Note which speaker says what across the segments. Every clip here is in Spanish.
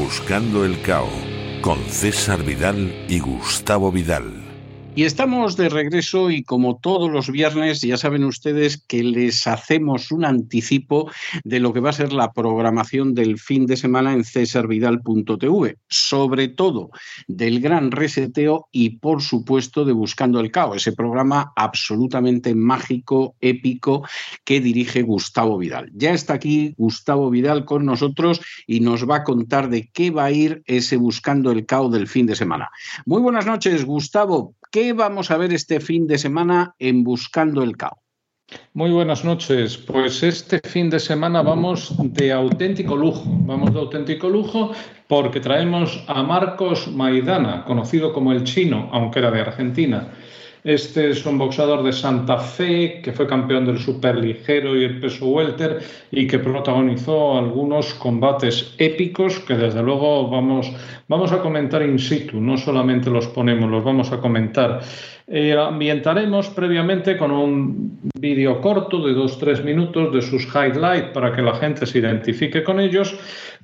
Speaker 1: Buscando el Cao con César Vidal y Gustavo Vidal.
Speaker 2: Y estamos de regreso y como todos los viernes ya saben ustedes que les hacemos un anticipo de lo que va a ser la programación del fin de semana en cesarvidal.tv, sobre todo del gran reseteo y por supuesto de Buscando el Cao, ese programa absolutamente mágico, épico que dirige Gustavo Vidal. Ya está aquí Gustavo Vidal con nosotros y nos va a contar de qué va a ir ese Buscando el Cao del fin de semana. Muy buenas noches, Gustavo. ¿Qué vamos a ver este fin de semana en Buscando el Cao?
Speaker 3: Muy buenas noches. Pues este fin de semana vamos de auténtico lujo. Vamos de auténtico lujo porque traemos a Marcos Maidana, conocido como el chino, aunque era de Argentina. Este es un boxeador de Santa Fe que fue campeón del superligero y el peso welter y que protagonizó algunos combates épicos que desde luego vamos, vamos a comentar in situ, no solamente los ponemos, los vamos a comentar. Eh, ambientaremos previamente con un vídeo corto de dos tres minutos de sus highlights para que la gente se identifique con ellos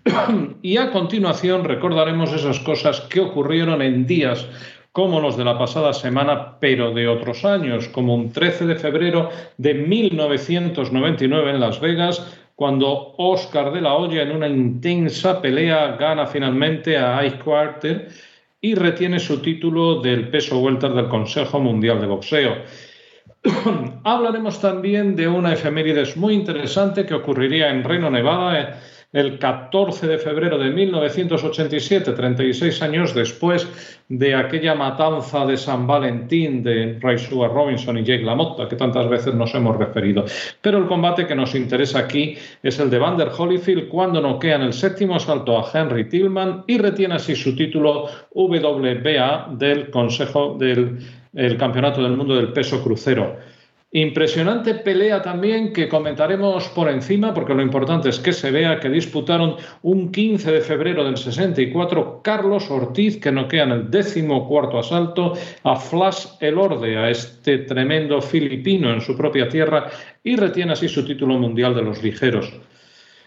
Speaker 3: y a continuación recordaremos esas cosas que ocurrieron en días como los de la pasada semana, pero de otros años, como un 13 de febrero de 1999 en Las Vegas, cuando Oscar de la Hoya en una intensa pelea gana finalmente a Ice Quarter y retiene su título del peso welter del Consejo Mundial de Boxeo. Hablaremos también de una efemérides muy interesante que ocurriría en Reno, Nevada, el 14 de febrero de 1987, 36 años después de aquella matanza de San Valentín de Ray Robinson y Jake LaMotta, que tantas veces nos hemos referido. Pero el combate que nos interesa aquí es el de Vander Holyfield cuando noquea en el séptimo asalto a Henry Tillman y retiene así su título WBA del Consejo del Campeonato del Mundo del Peso Crucero. Impresionante pelea también que comentaremos por encima, porque lo importante es que se vea que disputaron un 15 de febrero del 64 Carlos Ortiz, que noquea en el décimo cuarto asalto a Flash Elorde, a este tremendo filipino en su propia tierra, y retiene así su título mundial de los ligeros.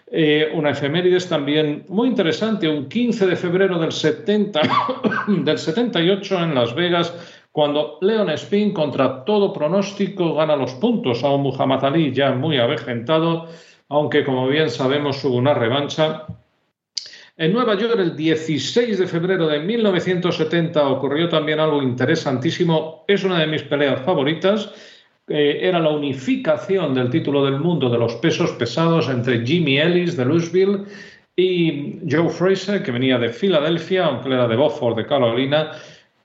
Speaker 3: Eh, una efemérides también muy interesante, un 15 de febrero del, 70, del 78 en Las Vegas, cuando Leon Spin, contra todo pronóstico, gana los puntos a un Muhammad Ali ya muy avejentado, aunque como bien sabemos hubo una revancha. En Nueva York, el 16 de febrero de 1970, ocurrió también algo interesantísimo. Es una de mis peleas favoritas. era la unificación del título del mundo de los pesos pesados entre Jimmy Ellis de Louisville y Joe Fraser, que venía de Filadelfia, aunque era de Beaufort, de Carolina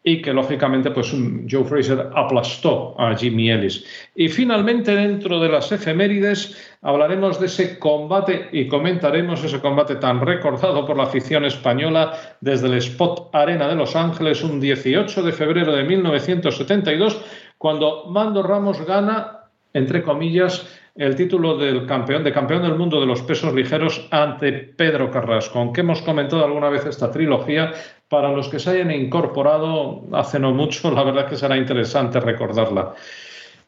Speaker 3: y que lógicamente pues Joe Fraser aplastó a Jimmy Ellis. Y finalmente dentro de las efemérides hablaremos de ese combate y comentaremos ese combate tan recordado por la afición española desde el Spot Arena de Los Ángeles un 18 de febrero de 1972 cuando Mando Ramos gana entre comillas el título del campeón, de campeón del mundo de los pesos ligeros ante Pedro Carrasco. Aunque hemos comentado alguna vez esta trilogía, para los que se hayan incorporado hace no mucho, la verdad que será interesante recordarla.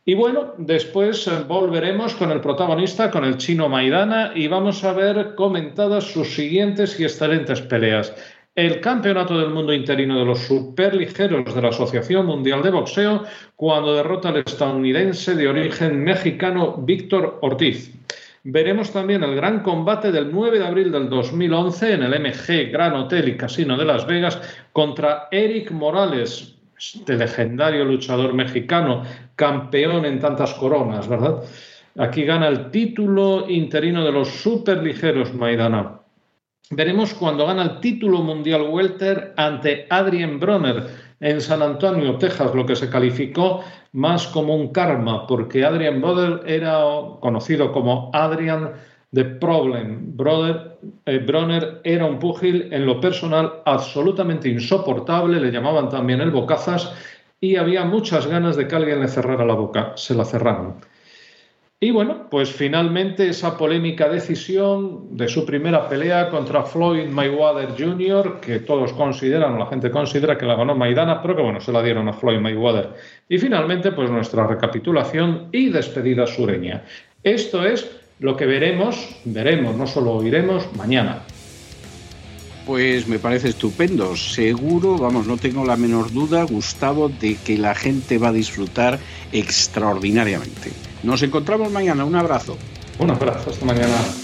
Speaker 3: Y bueno, después eh, volveremos con el protagonista, con el chino Maidana, y vamos a ver comentadas sus siguientes y excelentes peleas. El Campeonato del Mundo Interino de los Superligeros de la Asociación Mundial de Boxeo, cuando derrota al estadounidense de origen mexicano Víctor Ortiz. Veremos también el gran combate del 9 de abril del 2011 en el MG Gran Hotel y Casino de Las Vegas contra Eric Morales, este legendario luchador mexicano, campeón en tantas coronas, ¿verdad? Aquí gana el título interino de los superligeros Maidana. Veremos cuando gana el título mundial welter ante Adrien Bronner en San Antonio, Texas, lo que se calificó más como un karma, porque Adrien Bronner era conocido como Adrian The Problem. Brother, eh, Bronner era un púgil en lo personal absolutamente insoportable, le llamaban también el bocazas y había muchas ganas de que alguien le cerrara la boca. Se la cerraron. Y bueno, pues finalmente esa polémica decisión de su primera pelea contra Floyd Mayweather Jr., que todos consideran, o la gente considera que la ganó Maidana, pero que bueno, se la dieron a Floyd Mayweather. Y finalmente, pues nuestra recapitulación y despedida sureña. Esto es lo que veremos, veremos, no solo oiremos, mañana.
Speaker 2: Pues me parece estupendo. Seguro, vamos, no tengo la menor duda, Gustavo, de que la gente va a disfrutar extraordinariamente. Nos encontramos mañana. Un abrazo.
Speaker 3: Un abrazo. Hasta mañana.